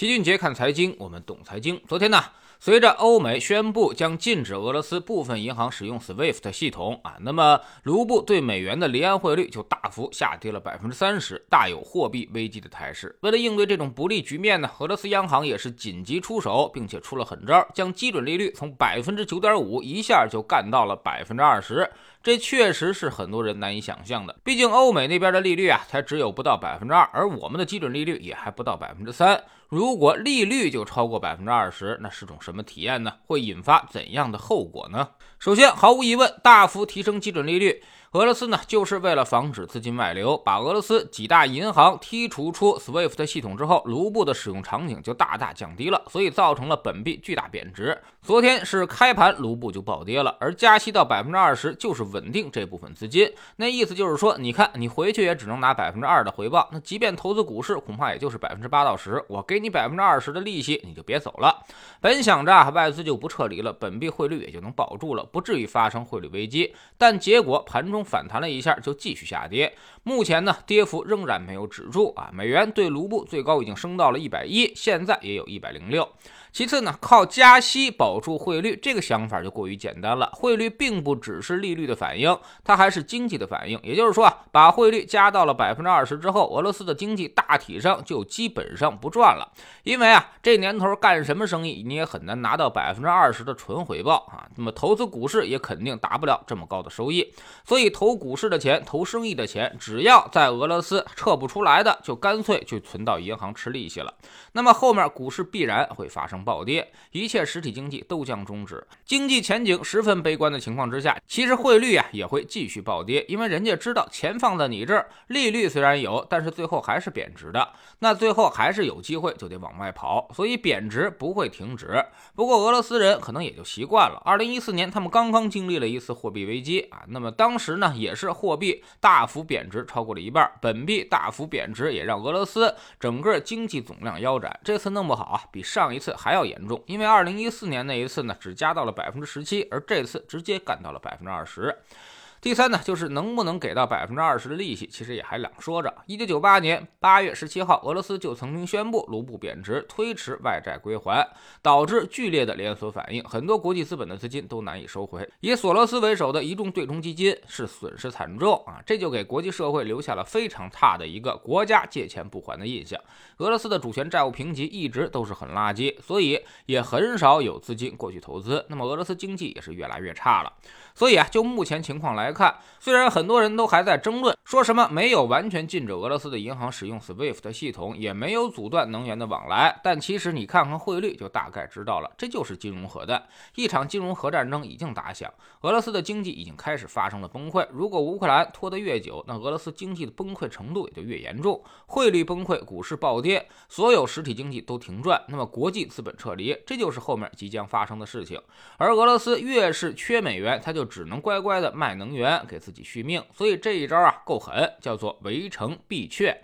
齐俊杰看财经，我们懂财经。昨天呢？随着欧美宣布将禁止俄罗斯部分银行使用 SWIFT 系统啊，那么卢布对美元的离岸汇率就大幅下跌了百分之三十，大有货币危机的态势。为了应对这种不利局面呢，俄罗斯央行也是紧急出手，并且出了狠招，将基准利率从百分之九点五一下就干到了百分之二十。这确实是很多人难以想象的。毕竟欧美那边的利率啊，才只有不到百分之二，而我们的基准利率也还不到百分之三。如果利率就超过百分之二十，那是种什么体验呢？会引发怎样的后果呢？首先，毫无疑问，大幅提升基准利率。俄罗斯呢，就是为了防止资金外流，把俄罗斯几大银行剔除出 SWIFT 系统之后，卢布的使用场景就大大降低了，所以造成了本币巨大贬值。昨天是开盘，卢布就暴跌了，而加息到百分之二十就是稳定这部分资金。那意思就是说，你看你回去也只能拿百分之二的回报，那即便投资股市，恐怕也就是百分之八到十。我给你百分之二十的利息，你就别走了。本想着外资就不撤离了，本币汇率也就能保住了，不至于发生汇率危机。但结果盘中。反弹了一下，就继续下跌。目前呢，跌幅仍然没有止住啊！美元对卢布最高已经升到了一百一，现在也有一百零六。其次呢，靠加息保住汇率，这个想法就过于简单了。汇率并不只是利率的反应，它还是经济的反应。也就是说啊，把汇率加到了百分之二十之后，俄罗斯的经济大体上就基本上不赚了。因为啊，这年头干什么生意，你也很难拿到百分之二十的纯回报啊。那么投资股市也肯定达不了这么高的收益。所以投股市的钱、投生意的钱，只要在俄罗斯撤不出来的，就干脆就存到银行吃利息了。那么后面股市必然会发生。暴跌，一切实体经济都将终止。经济前景十分悲观的情况之下，其实汇率啊也会继续暴跌，因为人家知道钱放在你这儿，利率虽然有，但是最后还是贬值的。那最后还是有机会就得往外跑，所以贬值不会停止。不过俄罗斯人可能也就习惯了。二零一四年他们刚刚经历了一次货币危机啊，那么当时呢也是货币大幅贬值，超过了一半，本币大幅贬值，也让俄罗斯整个经济总量腰斩。这次弄不好啊，比上一次还。还要严重，因为二零一四年那一次呢，只加到了百分之十七，而这次直接干到了百分之二十。第三呢，就是能不能给到百分之二十的利息，其实也还两说着。一九九八年八月十七号，俄罗斯就曾经宣布卢布贬值，推迟外债归还，导致剧烈的连锁反应，很多国际资本的资金都难以收回。以索罗斯为首的一众对冲基金是损失惨重啊，这就给国际社会留下了非常差的一个国家借钱不还的印象。俄罗斯的主权债务评级一直都是很垃圾，所以也很少有资金过去投资。那么俄罗斯经济也是越来越差了。所以啊，就目前情况来来看，虽然很多人都还在争论，说什么没有完全禁止俄罗斯的银行使用 SWIFT 系统，也没有阻断能源的往来，但其实你看看汇率，就大概知道了，这就是金融核弹。一场金融核战争已经打响，俄罗斯的经济已经开始发生了崩溃。如果乌克兰拖得越久，那俄罗斯经济的崩溃程度也就越严重。汇率崩溃，股市暴跌，所有实体经济都停转，那么国际资本撤离，这就是后面即将发生的事情。而俄罗斯越是缺美元，它就只能乖乖的卖能源给自己续命，所以这一招啊够狠，叫做围城必却，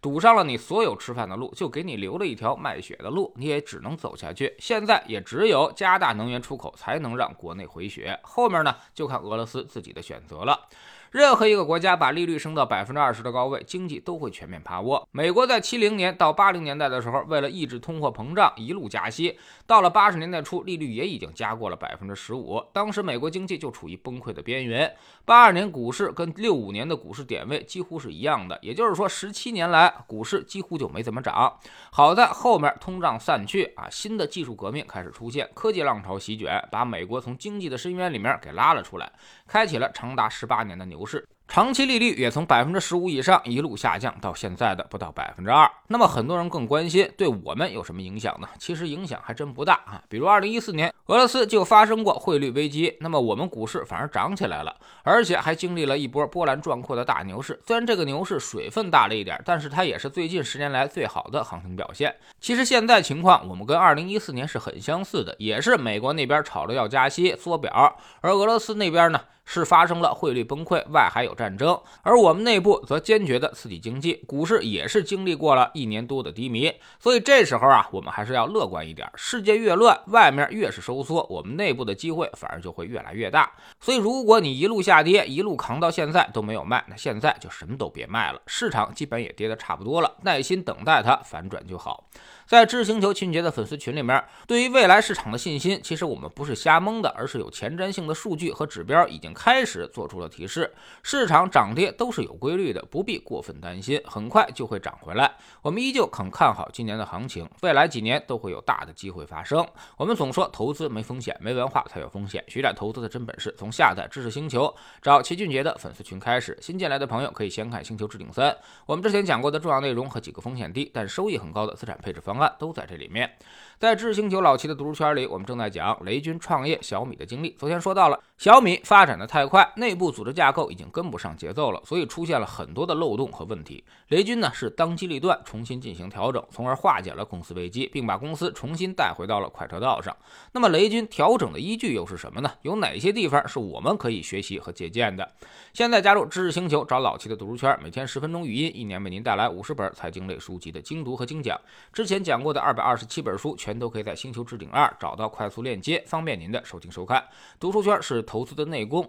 堵上了你所有吃饭的路，就给你留了一条卖血的路，你也只能走下去。现在也只有加大能源出口，才能让国内回血，后面呢就看俄罗斯自己的选择了。任何一个国家把利率升到百分之二十的高位，经济都会全面趴窝。美国在七零年到八零年代的时候，为了抑制通货膨胀，一路加息，到了八十年代初，利率也已经加过了百分之十五。当时美国经济就处于崩溃的边缘。八二年股市跟六五年的股市点位几乎是一样的，也就是说，十七年来股市几乎就没怎么涨。好在后面通胀散去啊，新的技术革命开始出现，科技浪潮席卷，把美国从经济的深渊里面给拉了出来，开启了长达十八年的牛。是。长期利率也从百分之十五以上一路下降到现在的不到百分之二。那么很多人更关心对我们有什么影响呢？其实影响还真不大啊。比如二零一四年俄罗斯就发生过汇率危机，那么我们股市反而涨起来了，而且还经历了一波波澜壮阔的大牛市。虽然这个牛市水分大了一点，但是它也是最近十年来最好的行情表现。其实现在情况我们跟二零一四年是很相似的，也是美国那边吵着要加息缩表，而俄罗斯那边呢？是发生了汇率崩溃，外还有战争，而我们内部则坚决的刺激经济，股市也是经历过了一年多的低迷，所以这时候啊，我们还是要乐观一点。世界越乱，外面越是收缩，我们内部的机会反而就会越来越大。所以，如果你一路下跌，一路扛到现在都没有卖，那现在就什么都别卖了。市场基本也跌得差不多了，耐心等待它反转就好。在知识星球秦杰的粉丝群里面，对于未来市场的信心，其实我们不是瞎蒙的，而是有前瞻性的数据和指标已经开始做出了提示。市场涨跌都是有规律的，不必过分担心，很快就会涨回来。我们依旧很看好今年的行情，未来几年都会有大的机会发生。我们总说投资没风险，没文化才有风险。学点投资的真本事，从下载知识星球找齐俊杰的粉丝群开始。新进来的朋友可以先看《星球置顶三》，我们之前讲过的重要内容和几个风险低但收益很高的资产配置方案都在这里面。在知识星球老齐的读书圈里，我们正在讲雷军创业小米的经历。昨天说到了小米发展的太快，内部组织架构已经跟不上节奏了，所以出现了很多的漏洞和问题。雷军呢是当机立断，重新进行调整，从而化解了公司危机，并把公司重新带回到了快车道上。那么雷军调整的依据又是什么呢？有哪些地方是我们可以学习和借鉴的？现在加入知识星球，找老齐的读书圈，每天十分钟语音，一年为您带来五十本财经类书籍的精读和精讲。之前讲过的二百二十七本书，全都可以在星球置顶二找到快速链接，方便您的收听收看。读书圈是投资的内功，